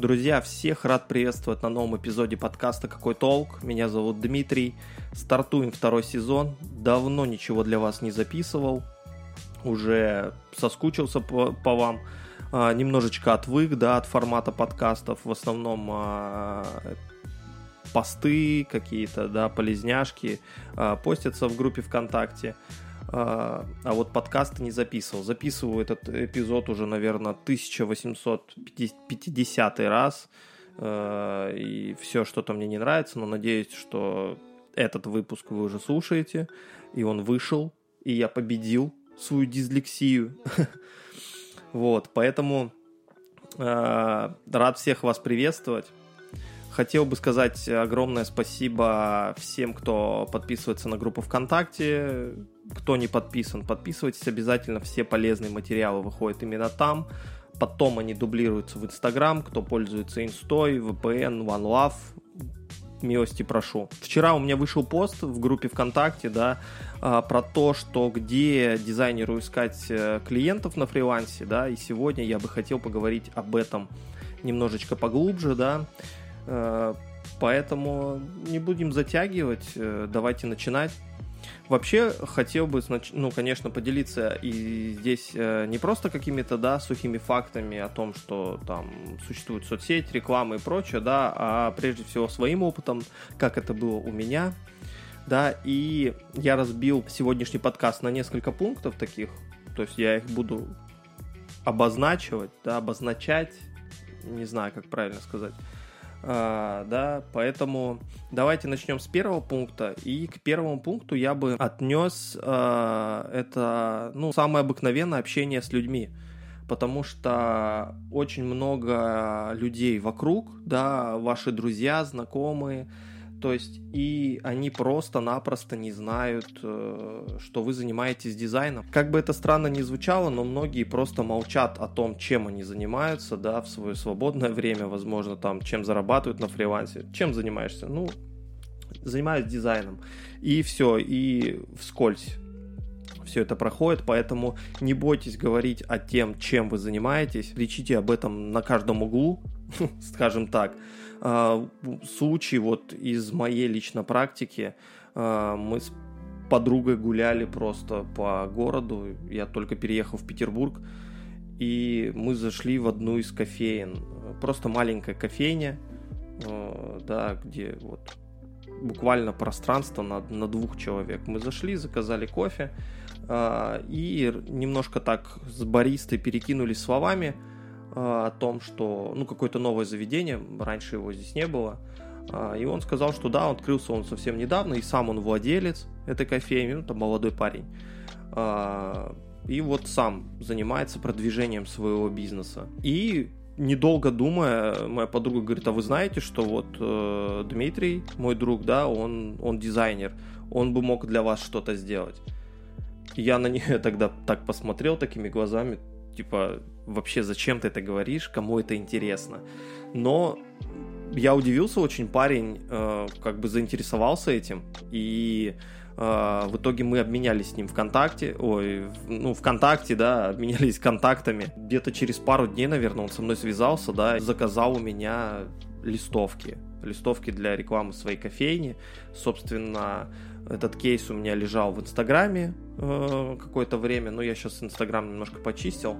Друзья, всех рад приветствовать на новом эпизоде подкаста «Какой толк?». Меня зовут Дмитрий. Стартуем второй сезон. Давно ничего для вас не записывал. Уже соскучился по, по вам. А, немножечко отвык да, от формата подкастов. В основном а, посты какие-то, да, полезняшки а, постятся в группе ВКонтакте. А, вот подкасты не записывал. Записываю этот эпизод уже, наверное, 1850 раз. И все что-то мне не нравится, но надеюсь, что этот выпуск вы уже слушаете, и он вышел, и я победил свою дислексию. Вот, поэтому а, рад всех вас приветствовать. Хотел бы сказать огромное спасибо всем, кто подписывается на группу ВКонтакте, кто не подписан, подписывайтесь обязательно, все полезные материалы выходят именно там. Потом они дублируются в Инстаграм, кто пользуется Инстой, VPN, OneLove, милости прошу. Вчера у меня вышел пост в группе ВКонтакте, да, а, про то, что где дизайнеру искать э, клиентов на фрилансе, да, и сегодня я бы хотел поговорить об этом немножечко поглубже, да, э, поэтому не будем затягивать, э, давайте начинать. Вообще хотел бы, ну, конечно, поделиться и здесь э, не просто какими-то, да, сухими фактами о том, что там существует соцсеть, реклама и прочее, да, а прежде всего своим опытом, как это было у меня, да, и я разбил сегодняшний подкаст на несколько пунктов таких, то есть я их буду обозначивать, да, обозначать, не знаю, как правильно сказать, а, да, поэтому давайте начнем с первого пункта. И к первому пункту я бы отнес а, это, ну, самое обыкновенное общение с людьми. Потому что очень много людей вокруг, да, ваши друзья, знакомые, то есть и они просто-напросто не знают, э, что вы занимаетесь дизайном. Как бы это странно ни звучало, но многие просто молчат о том, чем они занимаются, да, в свое свободное время, возможно, там, чем зарабатывают на фрилансе. Чем занимаешься? Ну, занимаюсь дизайном. И все, и вскользь все это проходит, поэтому не бойтесь говорить о тем, чем вы занимаетесь, кричите об этом на каждом углу, скажем так. А, случай вот из моей личной практики. А, мы с подругой гуляли просто по городу. Я только переехал в Петербург. И мы зашли в одну из кофеин. Просто маленькая кофейня, а, да, где вот буквально пространство на, на двух человек. Мы зашли, заказали кофе и немножко так с баристой перекинулись словами – о том, что ну какое-то новое заведение, раньше его здесь не было. А, и он сказал, что да, он открылся он совсем недавно, и сам он владелец этой кофейни, ну там молодой парень. А, и вот сам занимается продвижением своего бизнеса. И недолго думая, моя подруга говорит, а вы знаете, что вот э, Дмитрий, мой друг, да, он, он дизайнер, он бы мог для вас что-то сделать. Я на нее тогда так посмотрел такими глазами, типа, вообще зачем ты это говоришь, кому это интересно. Но я удивился очень, парень э, как бы заинтересовался этим, и э, в итоге мы обменялись с ним ВКонтакте, ой, ну, ВКонтакте, да, обменялись контактами. Где-то через пару дней, наверное, он со мной связался, да, заказал у меня листовки, листовки для рекламы своей кофейни. Собственно, этот кейс у меня лежал в Инстаграме э, какое-то время, но я сейчас Инстаграм немножко почистил.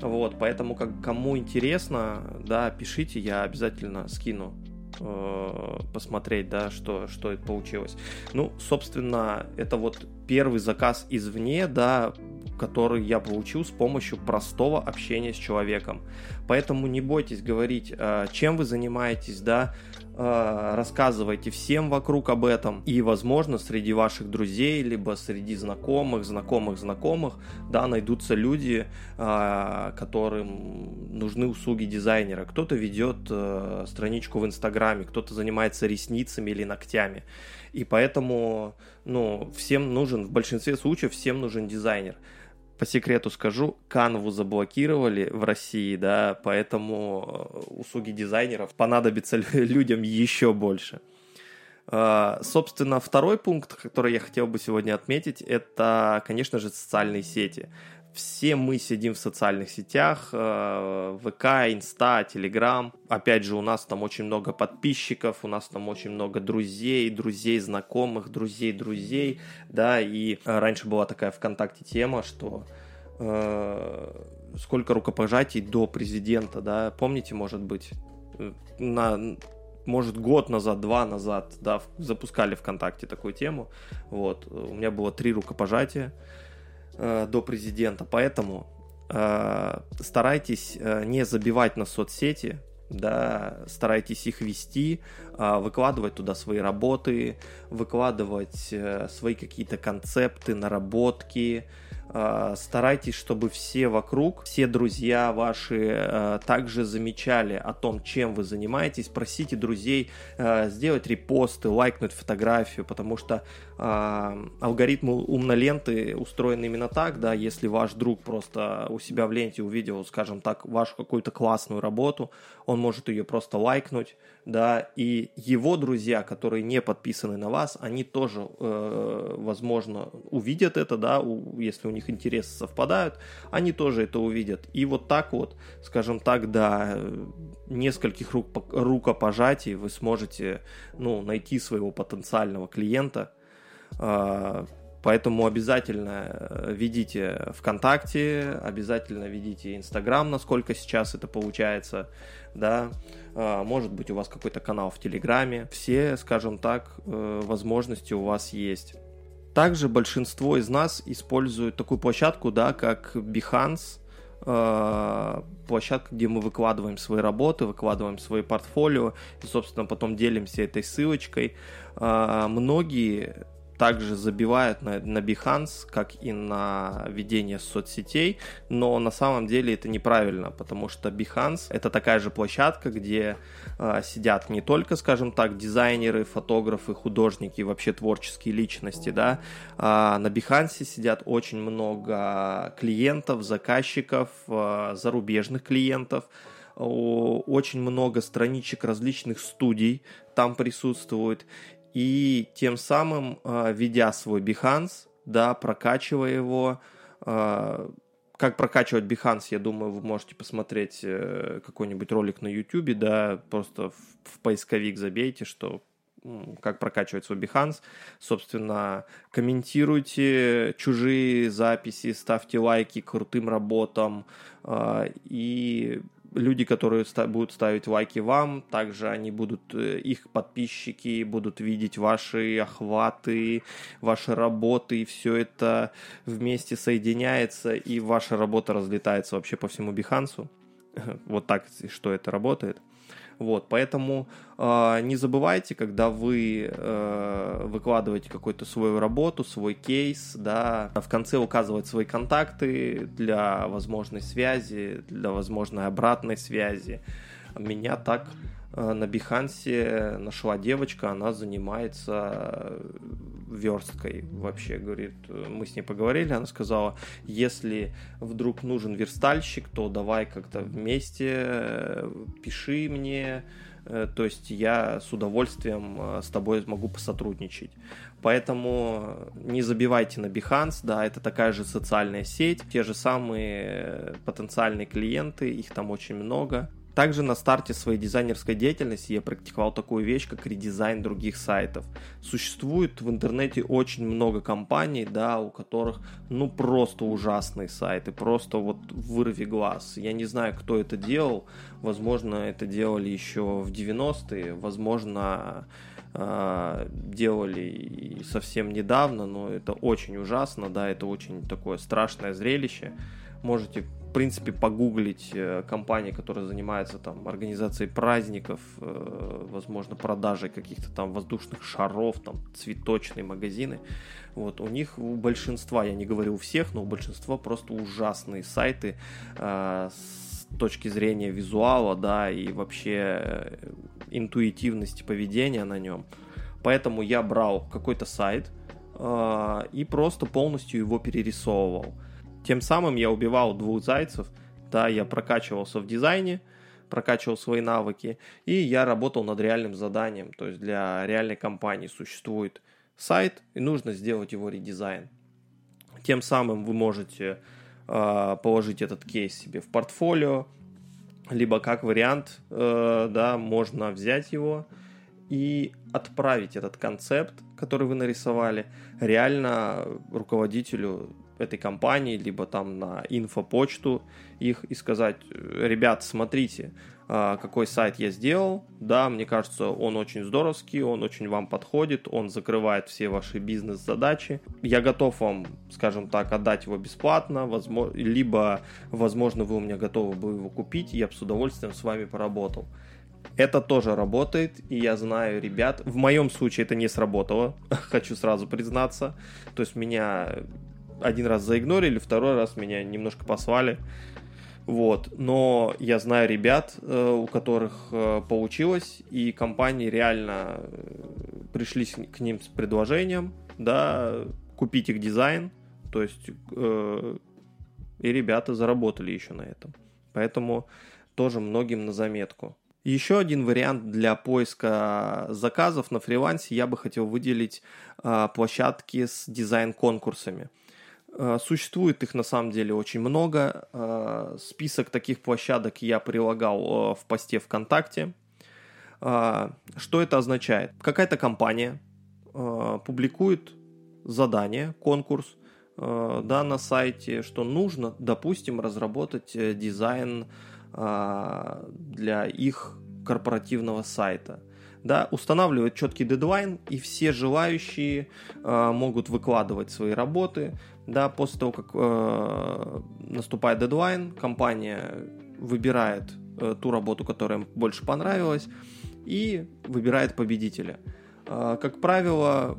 Вот, поэтому как кому интересно, да, пишите, я обязательно скину э, посмотреть, да, что, что это получилось. Ну, собственно, это вот первый заказ извне, да, который я получил с помощью простого общения с человеком. Поэтому не бойтесь говорить, э, чем вы занимаетесь, да, рассказывайте всем вокруг об этом. И, возможно, среди ваших друзей, либо среди знакомых, знакомых, знакомых, да, найдутся люди, э, которым нужны услуги дизайнера. Кто-то ведет страничку в Инстаграме, кто-то занимается ресницами или ногтями. И поэтому, ну, всем нужен, в большинстве случаев, всем нужен дизайнер по секрету скажу, канву заблокировали в России, да, поэтому э, услуги дизайнеров понадобятся людям еще больше. А, собственно, второй пункт, который я хотел бы сегодня отметить, это, конечно же, социальные сети. Все мы сидим в социальных сетях, э, ВК, Инста, Телеграм. Опять же, у нас там очень много подписчиков, у нас там очень много друзей, друзей знакомых, друзей друзей, да, и раньше была такая ВКонтакте тема, что э, сколько рукопожатий до президента, да, помните, может быть, на, может, год назад, два назад, да, запускали ВКонтакте такую тему, вот, у меня было три рукопожатия, э, до президента. Поэтому э, старайтесь э, не забивать на соцсети, да, старайтесь их вести, э, выкладывать туда свои работы, выкладывать э, свои какие-то концепты, наработки, а, старайтесь, чтобы все вокруг, все друзья ваши а, также замечали о том, чем вы занимаетесь. Просите друзей а, сделать репосты, лайкнуть фотографию, потому что алгоритмы умноленты устроены именно так, да, если ваш друг просто у себя в ленте увидел, скажем так, вашу какую-то классную работу, он может ее просто лайкнуть, да, и его друзья, которые не подписаны на вас, они тоже, э, возможно, увидят это, да, у, если у них интересы совпадают, они тоже это увидят. И вот так вот, скажем так, да, нескольких рук, рукопожатий вы сможете, ну, найти своего потенциального клиента, э, Поэтому обязательно э, ведите ВКонтакте, обязательно ведите Инстаграм, насколько сейчас это получается, да, а, может быть у вас какой-то канал в Телеграме. Все, скажем так, э, возможности у вас есть. Также большинство из нас используют такую площадку, да, как Behance, э, площадка, где мы выкладываем свои работы, выкладываем свои портфолио и, собственно, потом делимся этой ссылочкой. А, многие также забивают на, на Behance, как и на ведение соцсетей, но на самом деле это неправильно, потому что Behance это такая же площадка, где э, сидят не только, скажем так, дизайнеры, фотографы, художники, вообще творческие личности, да, а на Behance сидят очень много клиентов, заказчиков, э, зарубежных клиентов, очень много страничек различных студий там присутствует, и тем самым, а, ведя свой Behance, да, прокачивая его, а, как прокачивать Behance, я думаю, вы можете посмотреть э, какой-нибудь ролик на YouTube, да, просто в, в поисковик забейте, что как прокачивать свой Behance. Собственно, комментируйте чужие записи, ставьте лайки крутым работам а, и люди, которые будут ставить лайки вам, также они будут, э, их подписчики будут видеть ваши охваты, ваши работы, и все это вместе соединяется, и ваша работа разлетается вообще по всему Бихансу. Вот так, что это работает. Вот, поэтому э, не забывайте, когда вы э, выкладываете какую-то свою работу, свой кейс, да, в конце указывать свои контакты для возможной связи, для возможной обратной связи. Меня так Э, на Бихансе нашла девочка, она занимается версткой вообще, говорит, мы с ней поговорили, она сказала, если вдруг нужен верстальщик, то давай как-то вместе, э, пиши мне, э, то есть я с удовольствием с тобой могу посотрудничать. Поэтому не забивайте на Behance, да, это такая же социальная сеть, те же самые потенциальные клиенты, их там очень много. Также на старте своей дизайнерской деятельности я практиковал такую вещь, как редизайн других сайтов. Существует в интернете очень много компаний, да, у которых, ну, просто ужасные сайты, просто вот вырви глаз. Я не знаю, кто это делал, возможно, это делали еще в 90-е, возможно, а, делали совсем недавно, но это очень ужасно, да, это очень такое страшное зрелище. Можете в принципе, погуглить э, компании, которые занимаются там организацией праздников, э, возможно, продажей каких-то там воздушных шаров, там цветочные магазины. Вот у них у большинства, я не говорю у всех, но у большинства просто ужасные сайты э, с точки зрения визуала, да, и вообще интуитивности поведения на нем. Поэтому я брал какой-то сайт и просто полностью его перерисовывал Тем самым я убивал двух зайцев, да, я прокачивался в дизайне, прокачивал свои навыки, и я работал над реальным заданием, то есть для реальной компании существует сайт, и нужно сделать его редизайн. Тем самым вы можете э, положить этот кейс себе в портфолио, либо как вариант, э, да, можно взять его и отправить этот концепт, который вы нарисовали, реально руководителю этой компании, либо там на инфопочту их и сказать, ребят, смотрите, а, какой сайт я сделал. Да, мне кажется, он очень здоровский, он очень вам подходит, он закрывает все ваши бизнес-задачи. Я готов вам, скажем так, отдать его бесплатно, возможно, либо, возможно, вы у меня готовы бы его купить, я бы с удовольствием с вами поработал. Это тоже работает, и я знаю ребят. В моем случае это не сработало, хочу сразу признаться. То есть меня один раз заигнорили, второй раз меня немножко послали. Вот. Но я знаю ребят, э, у которых э, получилось, и компании реально э, пришли к ним с предложением, да, купить их дизайн, то есть и ребята заработали еще на этом. Поэтому тоже многим на заметку. Еще один вариант для поиска заказов на фрилансе я бы хотел выделить площадки с дизайн-конкурсами. Э, существует их на самом деле очень много. Э, список таких площадок я прилагал э, в посте ВКонтакте. Что это означает? Какая-то компания публикует задание, конкурс да, на сайте, что нужно, допустим, разработать дизайн для их корпоративного сайта – да, устанавливает четкий дедлайн, и все желающие э, могут выкладывать свои работы. Да, после того, как э, наступает дедлайн, компания выбирает э, ту работу, которая им больше понравилась, и выбирает победителя. Э, как правило,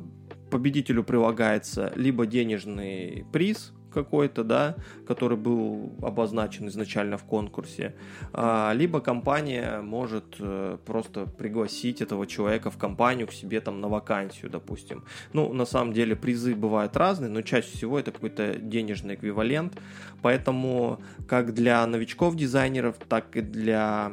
победителю прилагается либо денежный приз, какой-то, да, который был обозначен изначально в конкурсе, а, либо компания может э, просто пригласить этого человека в компанию к себе там на вакансию, допустим. Ну, на самом деле призы бывают разные, но чаще всего это какой-то денежный эквивалент, поэтому как для новичков-дизайнеров, так и для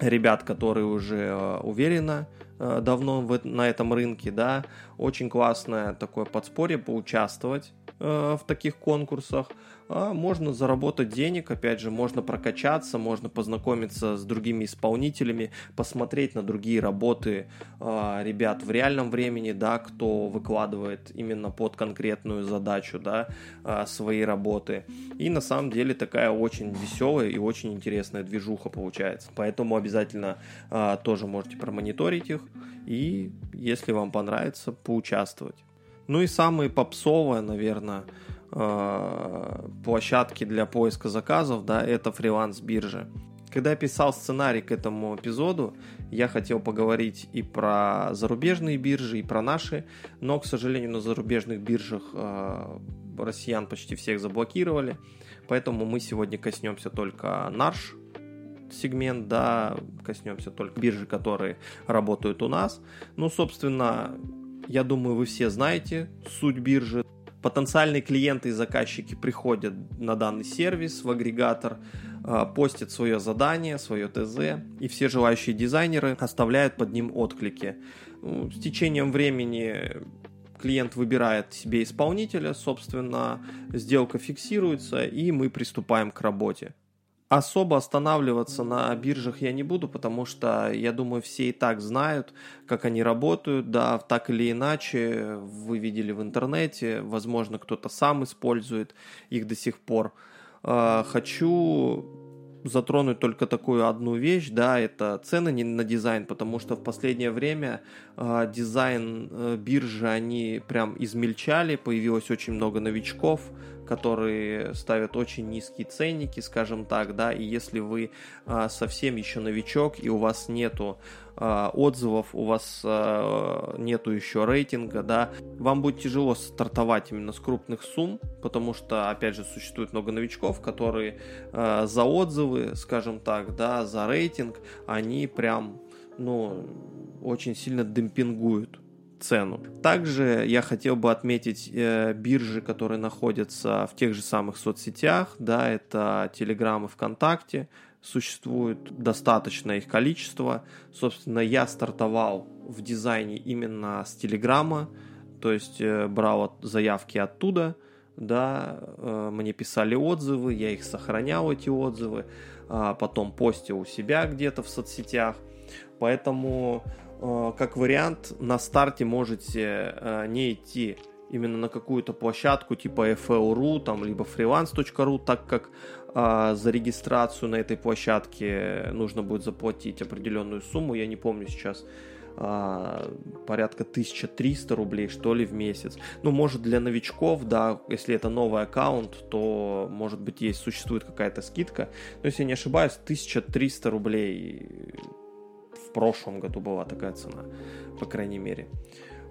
ребят, которые уже э, уверенно э, давно в, на этом рынке, да, очень классное такое подспорье поучаствовать в таких конкурсах. А можно заработать денег, опять же, можно прокачаться, можно познакомиться с другими исполнителями, посмотреть на другие работы э, ребят в реальном времени, да, кто выкладывает именно под конкретную задачу, да, э, свои работы. И на самом деле такая очень веселая и очень интересная движуха получается. Поэтому обязательно э, тоже можете промониторить их и, если вам понравится, поучаствовать. Ну и самые попсовые, наверное, э, площадки для поиска заказов, да, это фриланс-биржи. Когда я писал сценарий к этому эпизоду, я хотел поговорить и про зарубежные биржи, и про наши, но, к сожалению, на зарубежных биржах э, россиян почти всех заблокировали, поэтому мы сегодня коснемся только наш сегмент, да, коснемся только биржи, которые работают у нас. Ну, собственно, я думаю, вы все знаете суть биржи. Потенциальные клиенты и заказчики приходят на данный сервис, в агрегатор, а, постят свое задание, свое ТЗ, и все желающие дизайнеры оставляют под ним отклики. Ну, с течением времени клиент выбирает себе исполнителя, собственно, сделка фиксируется, и мы приступаем к работе. Особо останавливаться на биржах я не буду, потому что я думаю, все и так знают, как они работают. Да, так или иначе, вы видели в интернете, возможно, кто-то сам использует их до сих пор. А, хочу затронуть только такую одну вещь, да, это цены на дизайн, потому что в последнее время э, дизайн э, биржи, они прям измельчали, появилось очень много новичков, которые ставят очень низкие ценники, скажем так, да, и если вы а, совсем еще новичок и у вас нету а, отзывов, у вас а, нету еще рейтинга, да, вам будет тяжело стартовать именно с крупных сумм, потому что, опять же, существует много новичков, которые а, за отзывы, скажем так, да, за рейтинг, они прям, ну, очень сильно демпингуют цену. Также я хотел бы отметить э, биржи, которые находятся в тех же самых соцсетях, да, это Telegram и ВКонтакте, существует достаточное их количество. Собственно, я стартовал в дизайне именно с Телеграма, то есть э, брал заявки оттуда, да, э, мне писали отзывы, я их сохранял, эти отзывы, а потом постил у себя где-то в соцсетях. Поэтому, э, как вариант, на старте можете не идти именно на какую-то площадку типа FL.ru, там, либо freelance.ru, так как а, за регистрацию на этой площадке нужно будет заплатить определенную сумму, я не помню сейчас, а, порядка 1300 рублей, что ли, в месяц. Ну, может, для новичков, да, если это новый аккаунт, то, может быть, есть, существует какая-то скидка. Но, если я не ошибаюсь, 1300 рублей прошлом году была такая цена, по крайней мере.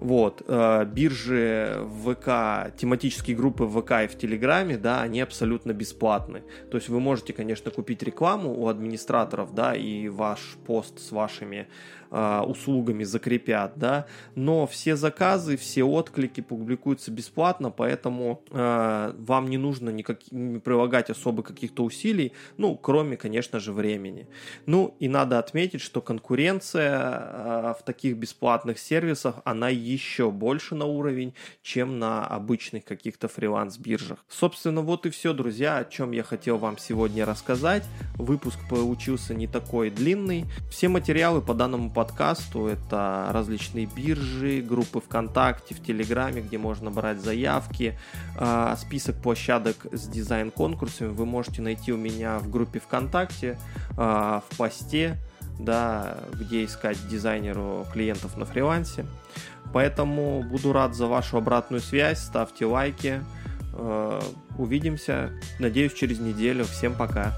Вот, э, биржи ВК, тематические группы в ВК и в Телеграме, да, они абсолютно бесплатны. То есть вы можете, конечно, купить рекламу у администраторов, да, и ваш пост с вашими э, услугами закрепят, да, но все заказы, все отклики публикуются бесплатно, поэтому э, вам не нужно никак, не прилагать особо каких-то усилий, ну, кроме, конечно же, времени. Ну, и надо отметить, что конкуренция э, в таких бесплатных сервисах, она еще больше на уровень, чем на обычных каких-то фриланс-биржах. Собственно, вот и все, друзья, о чем я хотел вам сегодня рассказать. Выпуск получился не такой длинный. Все материалы по данному подкасту. Это различные биржи, группы ВКонтакте, в Телеграме, где можно брать заявки. А, список площадок с дизайн-конкурсами вы можете найти у меня в группе ВКонтакте, а, в посте, да, где искать дизайнеру клиентов на фрилансе. Поэтому буду рад за вашу обратную связь, ставьте лайки. А, увидимся, надеюсь, через неделю. Всем пока.